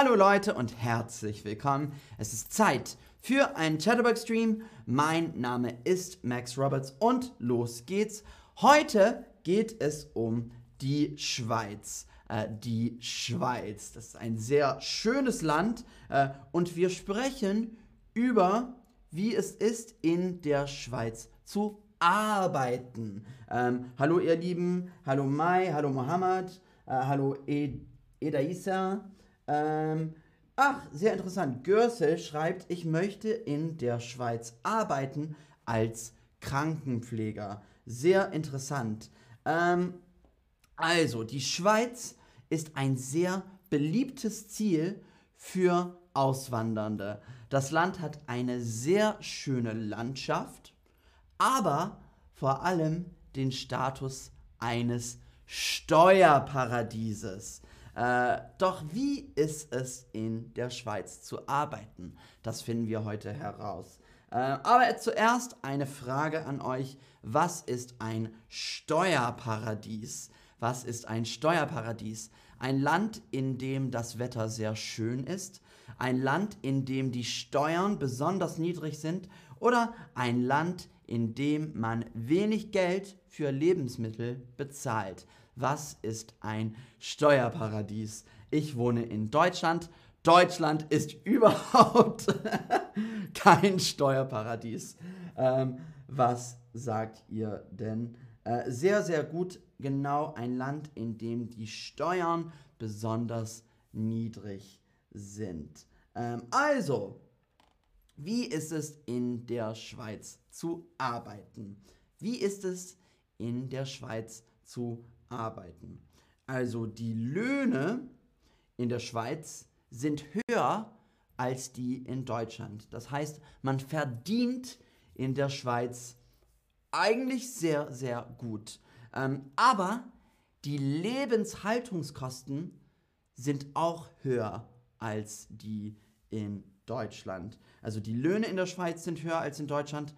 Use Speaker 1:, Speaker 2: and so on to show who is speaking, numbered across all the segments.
Speaker 1: Hallo Leute und herzlich willkommen. Es ist Zeit für einen Chatterbox-Stream. Mein Name ist Max Roberts und los geht's. Heute geht es um die Schweiz. Äh, die Schweiz, das ist ein sehr schönes Land äh, und wir sprechen über, wie es ist, in der Schweiz zu arbeiten. Ähm, hallo ihr Lieben, hallo Mai, hallo Mohammed, äh, hallo Ed Edaisa. Ähm, ach, sehr interessant. Görsel schreibt, ich möchte in der Schweiz arbeiten als Krankenpfleger. Sehr interessant. Ähm, also, die Schweiz ist ein sehr beliebtes Ziel für Auswandernde. Das Land hat eine sehr schöne Landschaft, aber vor allem den Status eines Steuerparadieses. Äh, doch wie ist es in der Schweiz zu arbeiten? Das finden wir heute heraus. Äh, aber zuerst eine Frage an euch. Was ist ein Steuerparadies? Was ist ein Steuerparadies? Ein Land, in dem das Wetter sehr schön ist, ein Land, in dem die Steuern besonders niedrig sind oder ein Land, in dem man wenig Geld für Lebensmittel bezahlt. Was ist ein Steuerparadies? Ich wohne in Deutschland. Deutschland ist überhaupt kein Steuerparadies. Ähm, was sagt ihr denn? Äh, sehr, sehr gut. Genau ein Land, in dem die Steuern besonders niedrig sind. Ähm, also, wie ist es in der Schweiz zu arbeiten? Wie ist es in der Schweiz zu arbeiten. Also die Löhne in der Schweiz sind höher als die in Deutschland. Das heißt, man verdient in der Schweiz eigentlich sehr, sehr gut. Ähm, aber die Lebenshaltungskosten sind auch höher als die in Deutschland. Also die Löhne in der Schweiz sind höher als in Deutschland,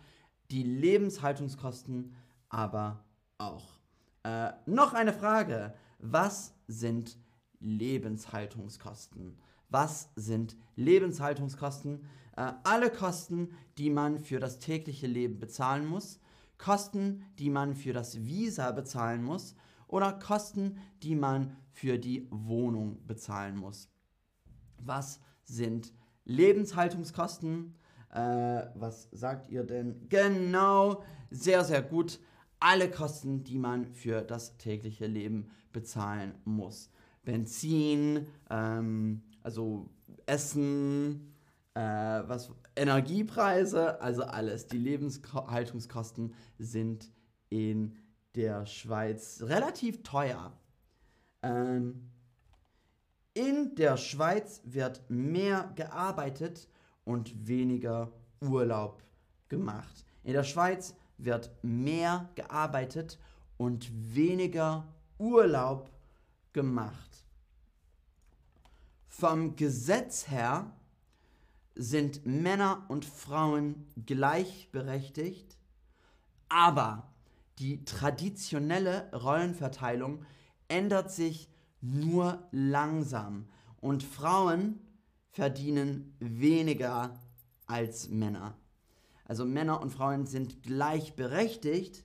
Speaker 1: die Lebenshaltungskosten aber auch. Äh, noch eine Frage. Was sind Lebenshaltungskosten? Was sind Lebenshaltungskosten? Äh, alle Kosten, die man für das tägliche Leben bezahlen muss. Kosten, die man für das Visa bezahlen muss. Oder Kosten, die man für die Wohnung bezahlen muss. Was sind Lebenshaltungskosten? Äh, was sagt ihr denn? Genau, sehr, sehr gut alle Kosten, die man für das tägliche Leben bezahlen muss. Benzin, ähm, also Essen, äh, was, Energiepreise, also alles. Die Lebenshaltungskosten sind in der Schweiz relativ teuer. Ähm, in der Schweiz wird mehr gearbeitet und weniger Urlaub gemacht. In der Schweiz wird mehr gearbeitet und weniger Urlaub gemacht. Vom Gesetz her sind Männer und Frauen gleichberechtigt, aber die traditionelle Rollenverteilung ändert sich nur langsam und Frauen verdienen weniger als Männer. Also Männer und Frauen sind gleichberechtigt,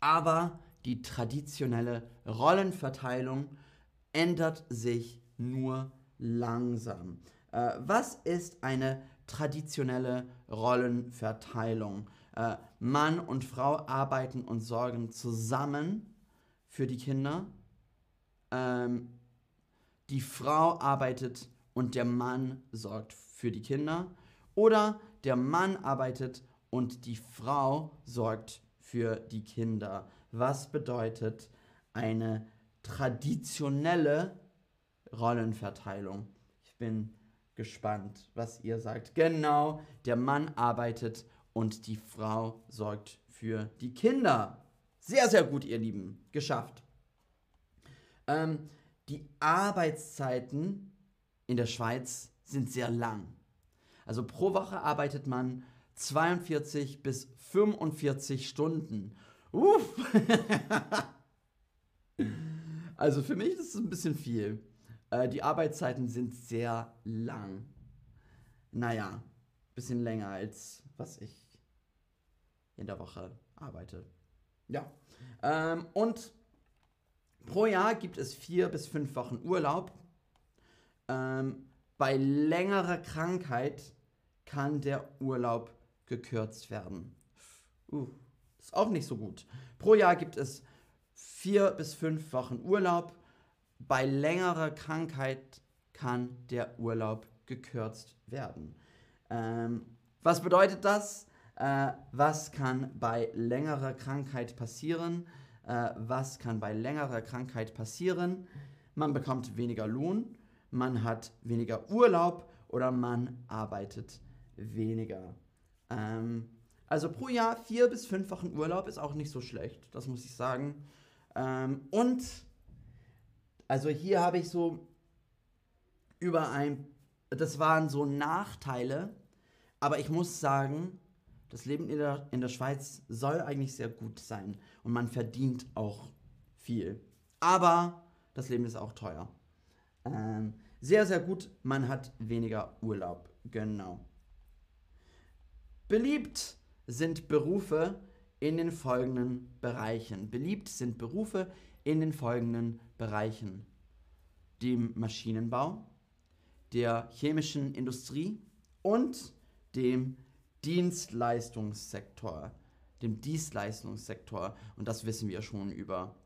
Speaker 1: aber die traditionelle Rollenverteilung ändert sich nur langsam. Äh, was ist eine traditionelle Rollenverteilung? Äh, Mann und Frau arbeiten und sorgen zusammen für die Kinder. Ähm, die Frau arbeitet und der Mann sorgt für die Kinder. Oder der Mann arbeitet und die Frau sorgt für die Kinder. Was bedeutet eine traditionelle Rollenverteilung? Ich bin gespannt, was ihr sagt. Genau, der Mann arbeitet und die Frau sorgt für die Kinder. Sehr, sehr gut, ihr Lieben. Geschafft. Ähm, die Arbeitszeiten in der Schweiz sind sehr lang. Also pro Woche arbeitet man 42 bis 45 Stunden. Uff. also für mich ist es ein bisschen viel. Äh, die Arbeitszeiten sind sehr lang. Naja, bisschen länger als was ich in der Woche arbeite. Ja. Ähm, und pro Jahr gibt es vier bis fünf Wochen Urlaub. Ähm, bei längerer Krankheit kann der Urlaub gekürzt werden. Uh, ist auch nicht so gut. Pro Jahr gibt es vier bis fünf Wochen Urlaub. Bei längerer Krankheit kann der Urlaub gekürzt werden. Ähm, was bedeutet das? Äh, was kann bei längerer Krankheit passieren? Äh, was kann bei längerer Krankheit passieren? Man bekommt weniger Lohn, man hat weniger Urlaub oder man arbeitet weniger. Ähm, also pro Jahr vier bis fünf Wochen Urlaub ist auch nicht so schlecht, das muss ich sagen. Ähm, und also hier habe ich so über ein, das waren so Nachteile, aber ich muss sagen, das Leben in der, in der Schweiz soll eigentlich sehr gut sein und man verdient auch viel. Aber das Leben ist auch teuer. Ähm, sehr, sehr gut, man hat weniger Urlaub. Genau. Beliebt sind Berufe in den folgenden Bereichen. Beliebt sind Berufe in den folgenden Bereichen. Dem Maschinenbau, der chemischen Industrie und dem Dienstleistungssektor. Dem Dienstleistungssektor. Und das wissen wir schon über,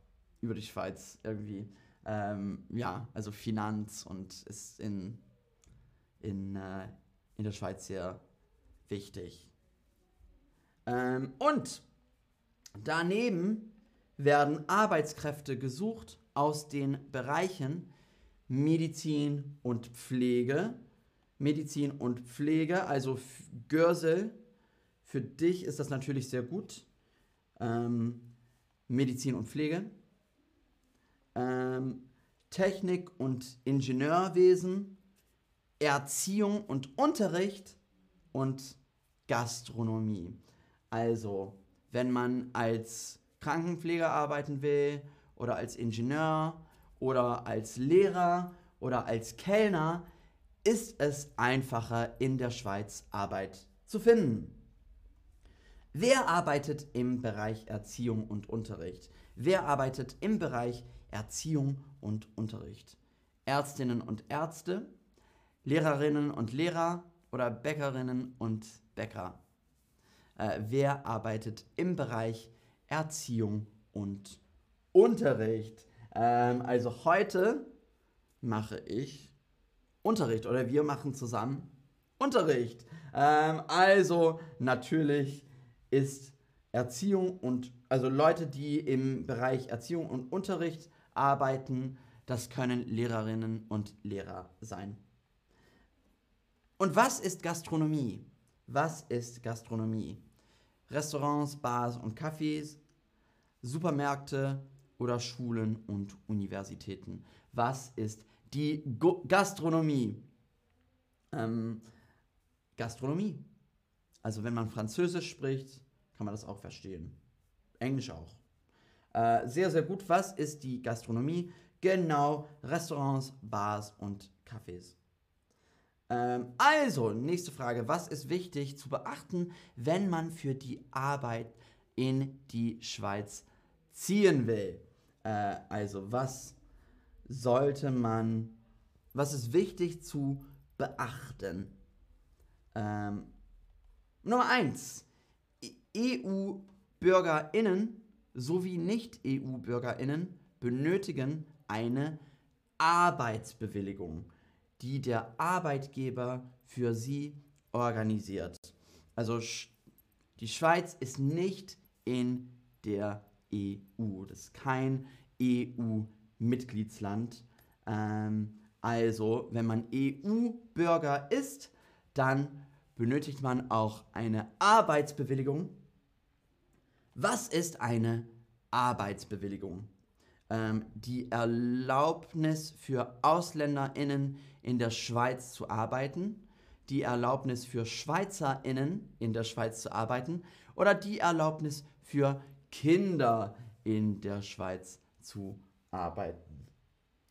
Speaker 1: über die Schweiz irgendwie. Ähm, ja, also Finanz und ist in, in, äh, in der Schweiz sehr wichtig. Ähm, und daneben werden Arbeitskräfte gesucht aus den Bereichen Medizin und Pflege. Medizin und Pflege, also Görsel, für dich ist das natürlich sehr gut. Ähm, Medizin und Pflege. Ähm, Technik und Ingenieurwesen, Erziehung und Unterricht und Gastronomie. Also, wenn man als Krankenpfleger arbeiten will oder als Ingenieur oder als Lehrer oder als Kellner, ist es einfacher in der Schweiz Arbeit zu finden. Wer arbeitet im Bereich Erziehung und Unterricht? Wer arbeitet im Bereich Erziehung und Unterricht? Ärztinnen und Ärzte, Lehrerinnen und Lehrer oder Bäckerinnen und Bäcker? Äh, wer arbeitet im Bereich Erziehung und Unterricht. Ähm, also heute mache ich Unterricht oder wir machen zusammen Unterricht. Ähm, also natürlich ist Erziehung und also Leute, die im Bereich Erziehung und Unterricht arbeiten, das können Lehrerinnen und Lehrer sein. Und was ist Gastronomie? Was ist Gastronomie? Restaurants, Bars und Cafés, Supermärkte oder Schulen und Universitäten. Was ist die Go Gastronomie? Ähm, Gastronomie. Also wenn man Französisch spricht, kann man das auch verstehen. Englisch auch. Äh, sehr, sehr gut. Was ist die Gastronomie? Genau, Restaurants, Bars und Cafés. Ähm, also, nächste Frage. Was ist wichtig zu beachten, wenn man für die Arbeit in die Schweiz ziehen will? Äh, also, was sollte man, was ist wichtig zu beachten? Ähm, Nummer 1. EU-BürgerInnen sowie Nicht-EU-BürgerInnen benötigen eine Arbeitsbewilligung die der Arbeitgeber für sie organisiert. Also die Schweiz ist nicht in der EU. Das ist kein EU-Mitgliedsland. Ähm, also, wenn man EU-Bürger ist, dann benötigt man auch eine Arbeitsbewilligung. Was ist eine Arbeitsbewilligung? Ähm, die Erlaubnis für AusländerInnen in der Schweiz zu arbeiten, die Erlaubnis für SchweizerInnen in der Schweiz zu arbeiten oder die Erlaubnis für Kinder in der Schweiz zu arbeiten.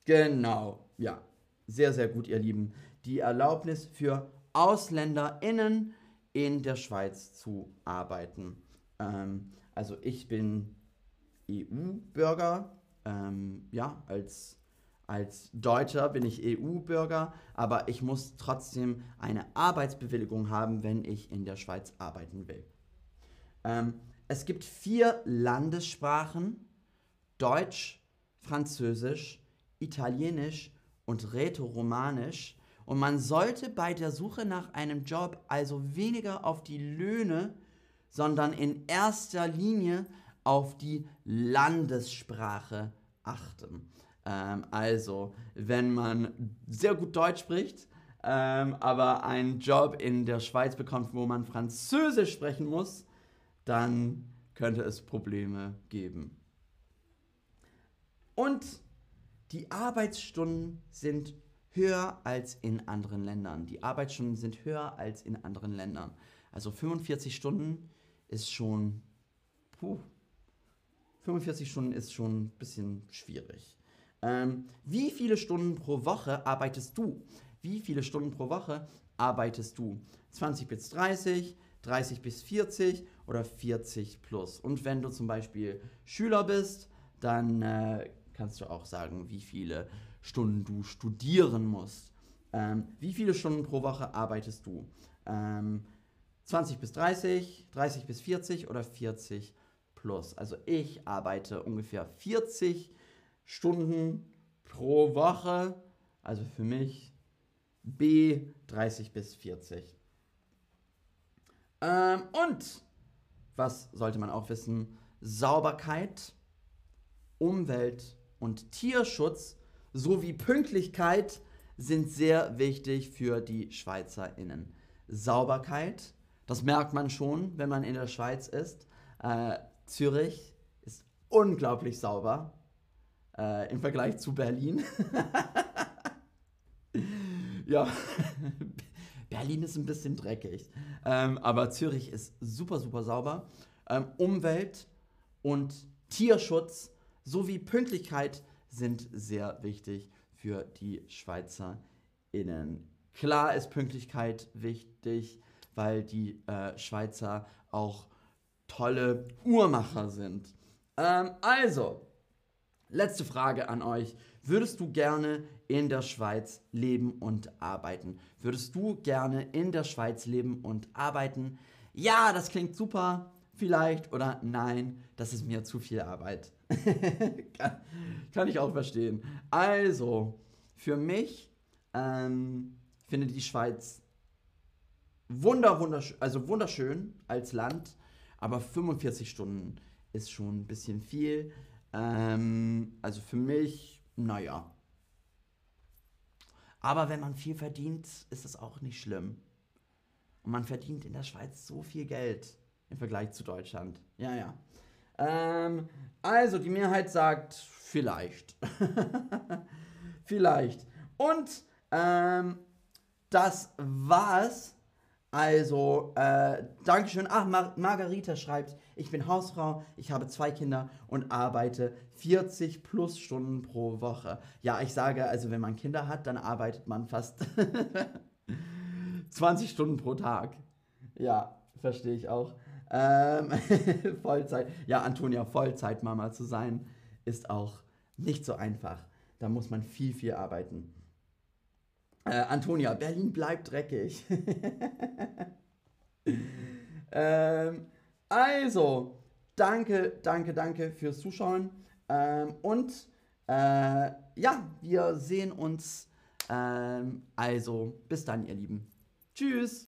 Speaker 1: Genau, ja. sehr, sehr gut, ihr Lieben. Die Erlaubnis für AusländerInnen in der Schweiz zu arbeiten. Ähm, also ich bin EU-Bürger, ähm, ja, als, als Deutscher bin ich EU-Bürger, aber ich muss trotzdem eine Arbeitsbewilligung haben, wenn ich in der Schweiz arbeiten will. Ähm, es gibt vier Landessprachen, Deutsch, Französisch, Italienisch und Rätoromanisch. Und man sollte bei der Suche nach einem Job also weniger auf die Löhne, sondern in erster Linie auf die Landessprache achten. Ähm, also, wenn man sehr gut Deutsch spricht, ähm, aber einen Job in der Schweiz bekommt, wo man Französisch sprechen muss, dann könnte es Probleme geben. Und die Arbeitsstunden sind höher als in anderen Ländern. Die Arbeitsstunden sind höher als in anderen Ländern. Also 45 Stunden ist schon, puh, 45 Stunden ist schon ein bisschen schwierig. Ähm, wie viele Stunden pro Woche arbeitest du? Wie viele Stunden pro Woche arbeitest du? 20 bis 30, 30 bis 40 oder 40 plus. Und wenn du zum Beispiel Schüler bist, dann äh, kannst du auch sagen, wie viele Stunden du studieren musst. Ähm, wie viele Stunden pro Woche arbeitest du? Ähm, 20 bis 30, 30 bis 40 oder 40 plus. Also ich arbeite ungefähr 40 Stunden pro Woche. Also für mich B 30 bis 40. Ähm, und was sollte man auch wissen? Sauberkeit, Umwelt und Tierschutz sowie Pünktlichkeit sind sehr wichtig für die SchweizerInnen. Sauberkeit, das merkt man schon, wenn man in der Schweiz ist. Äh, Zürich ist unglaublich sauber äh, im Vergleich zu Berlin. ja, Berlin ist ein bisschen dreckig, ähm, aber Zürich ist super, super sauber. Ähm, Umwelt und Tierschutz sowie Pünktlichkeit sind sehr wichtig für die SchweizerInnen. Klar ist Pünktlichkeit wichtig, weil die äh, Schweizer auch tolle Uhrmacher sind. Ähm, also, letzte Frage an euch. Würdest du gerne in der Schweiz leben und arbeiten? Würdest du gerne in der Schweiz leben und arbeiten? Ja, das klingt super. Vielleicht oder nein, das ist mir zu viel Arbeit. kann, ich auch verstehen. Also, für mich ähm, finde die Schweiz wunder, wunderschön, also wunderschön als Land, aber 45 Stunden ist schon ein bisschen viel. Ähm, also für mich, naja. Aber wenn man viel verdient, ist das auch nicht schlimm. Und man verdient in der Schweiz so viel Geld im Vergleich zu Deutschland. Ja, ja. Ähm, also, die Mehrheit sagt vielleicht. vielleicht. Und ähm, das war's also, äh, Dankeschön. Ach, Mar Margarita schreibt, ich bin Hausfrau, ich habe zwei Kinder und arbeite 40 plus Stunden pro Woche. Ja, ich sage, also wenn man Kinder hat, dann arbeitet man fast 20 Stunden pro Tag. Ja, verstehe ich auch. Ähm, Vollzeit. Ja, Antonia, Vollzeitmama zu sein, ist auch nicht so einfach. Da muss man viel, viel arbeiten. Äh, Antonia, Berlin bleibt dreckig. ähm, also, danke, danke, danke fürs Zuschauen. Ähm, und äh, ja, wir sehen uns. Ähm, also, bis dann, ihr Lieben. Tschüss.